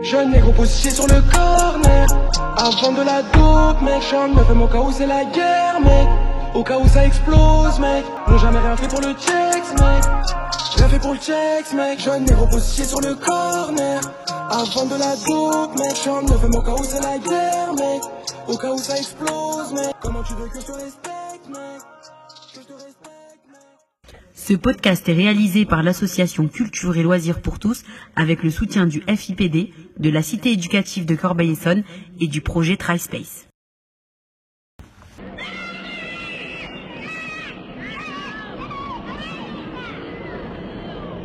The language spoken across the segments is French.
Jeune négro positionné sur le corner. Avant de la dope, mec. J'en me fais mon cas où c'est la guerre, mec. Au cas où ça explose, mec. N'ont jamais rien fait pour le checks, mec. Rien fait pour le checks, mec. Jeune négro positionné sur le corner. Avant de la dope, mec. J'en me fais mon cas où c'est la guerre, mec. Au cas où ça explose, mec. Comment tu veux que je te Ce podcast est réalisé par l'association Culture et Loisirs pour tous avec le soutien du FIPD, de la Cité éducative de Corbeil-Essonne et du projet TriSpace.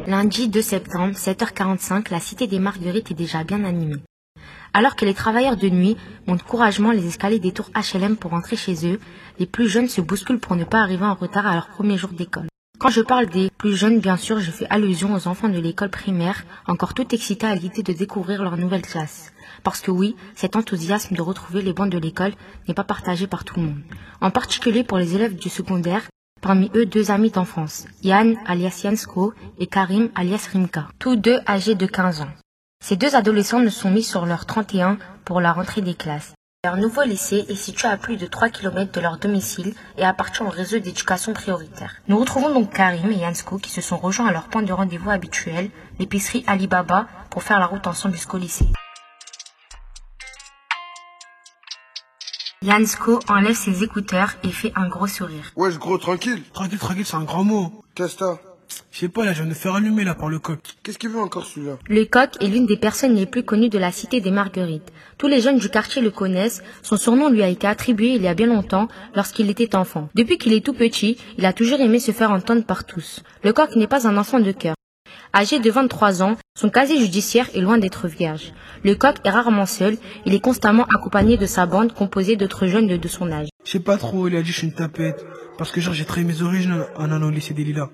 Lundi 2 septembre, 7h45, la cité des Marguerites est déjà bien animée. Alors que les travailleurs de nuit montent courageusement les escaliers des tours HLM pour rentrer chez eux, les plus jeunes se bousculent pour ne pas arriver en retard à leur premier jour d'école. Quand je parle des plus jeunes, bien sûr, je fais allusion aux enfants de l'école primaire, encore tout excités à l'idée de découvrir leur nouvelle classe. Parce que oui, cet enthousiasme de retrouver les bancs de l'école n'est pas partagé par tout le monde. En particulier pour les élèves du secondaire, Parmi eux, deux amis d'enfance, Yann alias Yansko et Karim alias Rimka, tous deux âgés de 15 ans. Ces deux adolescents ne sont mis sur leur 31 pour la rentrée des classes. Leur nouveau lycée est situé à plus de 3 km de leur domicile et appartient au réseau d'éducation prioritaire. Nous retrouvons donc Karim et Yansko qui se sont rejoints à leur point de rendez-vous habituel, l'épicerie Alibaba, pour faire la route ensemble jusqu'au lycée. Yansko enlève ses écouteurs et fait un gros sourire. Wesh gros, tranquille. Tranquille, tranquille, c'est un grand mot. Qu'est-ce que t'as? Je sais pas, là, je viens de faire allumer, là, par le coq. Qu'est-ce qu'il veut encore celui-là? Le coq est l'une des personnes les plus connues de la cité des Marguerites. Tous les jeunes du quartier le connaissent. Son surnom lui a été attribué il y a bien longtemps, lorsqu'il était enfant. Depuis qu'il est tout petit, il a toujours aimé se faire entendre par tous. Le coq n'est pas un enfant de cœur. Âgé de 23 ans, son casier judiciaire est loin d'être vierge. Le coq est rarement seul, il est constamment accompagné de sa bande composée d'autres jeunes de, de son âge. Je sais pas trop, il a dit je suis une tapette. Parce que genre, j'ai trahi mes origines en allant au lycée des Lilas.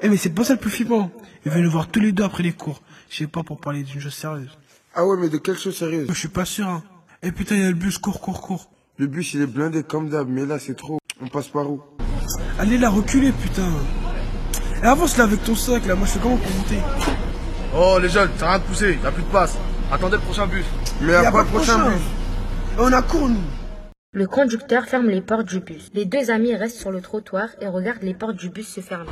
Eh, mais c'est pas ça le plus flippant. Il veut nous voir tous les deux après les cours. Je sais pas pour parler d'une chose sérieuse. Ah ouais, mais de quelle chose sérieuse? Je suis pas sûr, hein. Et putain, il y a le bus, cours, cours, cours. Le bus il est blindé comme d'hab, mais là c'est trop. On passe par où? Allez là, reculez, putain. Et avance là avec ton sac, là. Moi, je fais comment pour monter? Oh les jeunes, ça rien de pousser, y a plus de place. Attendez le prochain bus. Mais à quoi le prochain bus? Et on a cours, nous. Le conducteur ferme les portes du bus. Les deux amis restent sur le trottoir et regardent les portes du bus se fermer.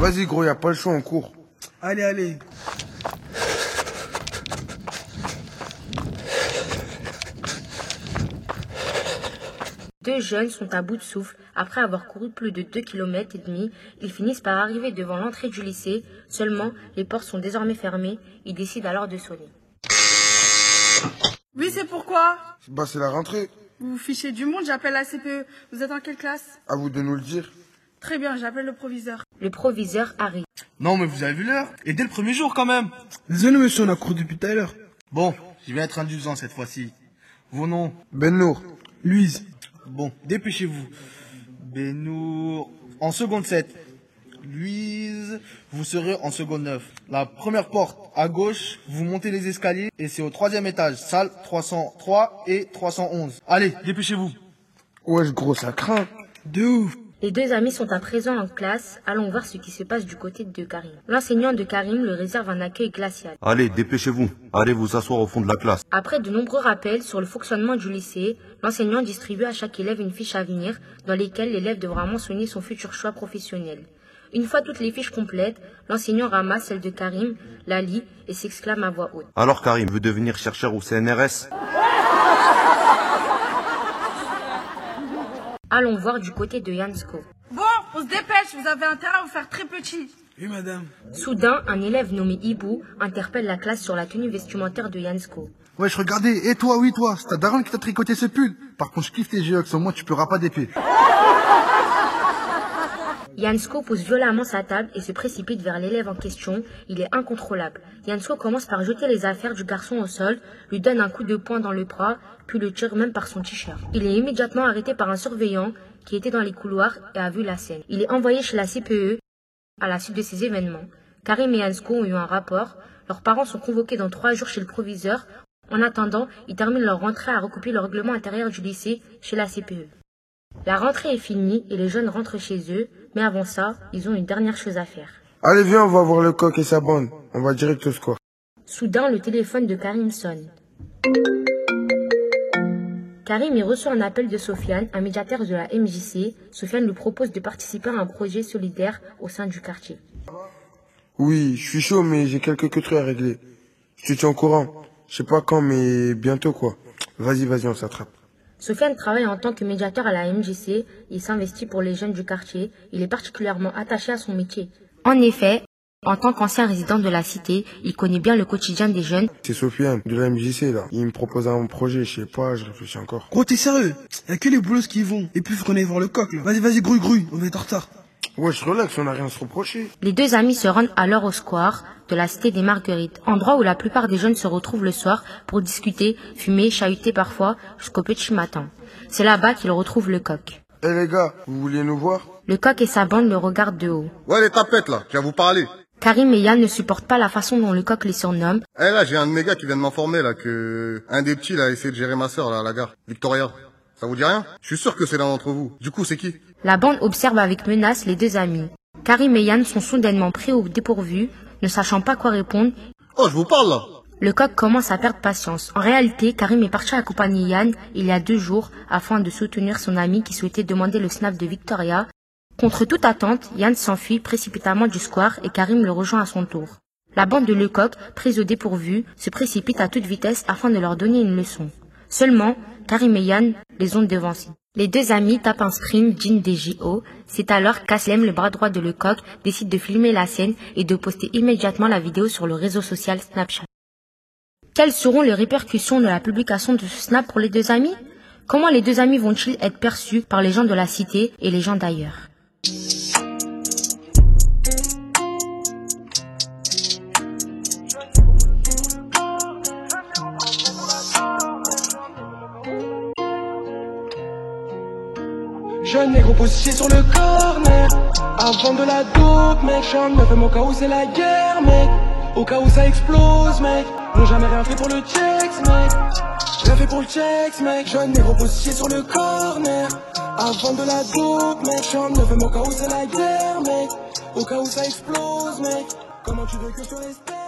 Vas-y gros, y a pas le choix, on court. Allez, allez. Deux jeunes sont à bout de souffle. Après avoir couru plus de 2 km et demi, ils finissent par arriver devant l'entrée du lycée. Seulement, les portes sont désormais fermées. Ils décident alors de sonner. Oui, c'est pourquoi? Bah c'est la rentrée. Vous vous fichez du monde, j'appelle la CPE. Vous êtes en quelle classe? À vous de nous le dire. Très bien, j'appelle le proviseur. Le proviseur arrive. Non mais vous avez vu l'heure Et dès le premier jour quand même. Désolé, monsieur, on a couru depuis tout à l'heure. Bon, je vais être indulgent cette fois-ci. Vos noms Ben Nour. Louise. Bon, dépêchez-vous. Benour en seconde 7. Louise, vous serez en seconde 9. La première porte à gauche, vous montez les escaliers et c'est au troisième étage, salle 303 et 311. Allez, dépêchez-vous. Wesh gros, ça craint. De ouf. Les deux amis sont à présent en classe. Allons voir ce qui se passe du côté de Karim. L'enseignant de Karim le réserve un accueil glacial. Allez, dépêchez-vous. Allez vous asseoir au fond de la classe. Après de nombreux rappels sur le fonctionnement du lycée, l'enseignant distribue à chaque élève une fiche à venir dans lesquelles l'élève devra mentionner son futur choix professionnel. Une fois toutes les fiches complètes, l'enseignant ramasse celle de Karim, la lit et s'exclame à voix haute. Alors Karim veut devenir chercheur au CNRS Allons voir du côté de Yansko. Bon, on se dépêche, vous avez intérêt à vous faire très petit. Oui, madame. Soudain, un élève nommé Hibou interpelle la classe sur la tenue vestimentaire de Yansko. Wesh, regardez, et toi, oui, toi, c'est ta daronne qui t'a tricoté ce pull. Par contre, je kiffe tes jeux, au moins tu pleuras pas d'épée. Yansko pousse violemment sa table et se précipite vers l'élève en question. Il est incontrôlable. Yansko commence par jeter les affaires du garçon au sol, lui donne un coup de poing dans le bras, puis le tire même par son t-shirt. Il est immédiatement arrêté par un surveillant qui était dans les couloirs et a vu la scène. Il est envoyé chez la CPE à la suite de ces événements. Karim et Yansko ont eu un rapport. Leurs parents sont convoqués dans trois jours chez le proviseur. En attendant, ils terminent leur rentrée à recouper le règlement intérieur du lycée chez la CPE. La rentrée est finie et les jeunes rentrent chez eux, mais avant ça, ils ont une dernière chose à faire. Allez, viens, on va voir le coq et sa bande. On va direct au score. Soudain, le téléphone de Karim sonne. Karim y reçoit un appel de Sofiane, un médiateur de la MJC. Sofiane lui propose de participer à un projet solidaire au sein du quartier. Oui, je suis chaud, mais j'ai quelques trucs à régler. Je te tiens au courant. Je sais pas quand, mais bientôt, quoi. Vas-y, vas-y, on s'attrape. Sofiane travaille en tant que médiateur à la MJC. Il s'investit pour les jeunes du quartier. Il est particulièrement attaché à son métier. En effet, en tant qu'ancien résident de la cité, il connaît bien le quotidien des jeunes. C'est Sofiane, de la MJC, là. Il me propose un projet, je sais pas, je réfléchis encore. Gros, t'es sérieux? Y'a que les boulots qui y vont. Et puis, faut qu'on aille voir le coq, là. Vas-y, vas-y, grouille, grouille, on va être en retard. Ouais, je relaxe, on n'a rien à se reprocher. Les deux amis se rendent alors au square de la cité des Marguerites, endroit où la plupart des jeunes se retrouvent le soir pour discuter, fumer, chahuter parfois jusqu'au petit matin. C'est là-bas qu'ils retrouvent le coq. Eh les gars, vous vouliez nous voir? Le coq et sa bande le regardent de haut. Ouais, les tapettes, là, je viens vous parler. Karim et Yann ne supportent pas la façon dont le coq les surnomme. Eh là, j'ai un de mes gars qui vient de m'informer, là, que un des petits, là, a essayé de gérer ma sœur, là, à la gare. Victoria. Ça vous dit rien? Je suis sûr que c'est l'un d'entre vous. Du coup, c'est qui? La bande observe avec menace les deux amis. Karim et Yann sont soudainement pris au dépourvu, ne sachant pas quoi répondre. Oh, je vous parle, là Le coq commence à perdre patience. En réalité, Karim est parti accompagner Yann il y a deux jours afin de soutenir son ami qui souhaitait demander le snap de Victoria. Contre toute attente, Yann s'enfuit précipitamment du square et Karim le rejoint à son tour. La bande de Lecoq, prise au dépourvu, se précipite à toute vitesse afin de leur donner une leçon. Seulement, Karim et Yann les ont devancés. Les deux amis tapent un sprint jean des JO. C'est alors qu'Aslem, le bras droit de Lecoq, décide de filmer la scène et de poster immédiatement la vidéo sur le réseau social Snapchat. Quelles seront les répercussions de la publication de ce snap pour les deux amis? Comment les deux amis vont-ils être perçus par les gens de la cité et les gens d'ailleurs? Jeune négro positionné sur le corner. Avant de la dope mec J'en me fais mon cas où c'est la guerre mec. Au cas où ça explose mec. N'ont jamais rien fait pour le checks mec. Rien fait pour le checks mec. Jeune négro positionné sur le corner. Avant de la dope mec J'en me fais mon cas où c'est la guerre mec. Au cas où ça explose mec. Comment tu veux que je te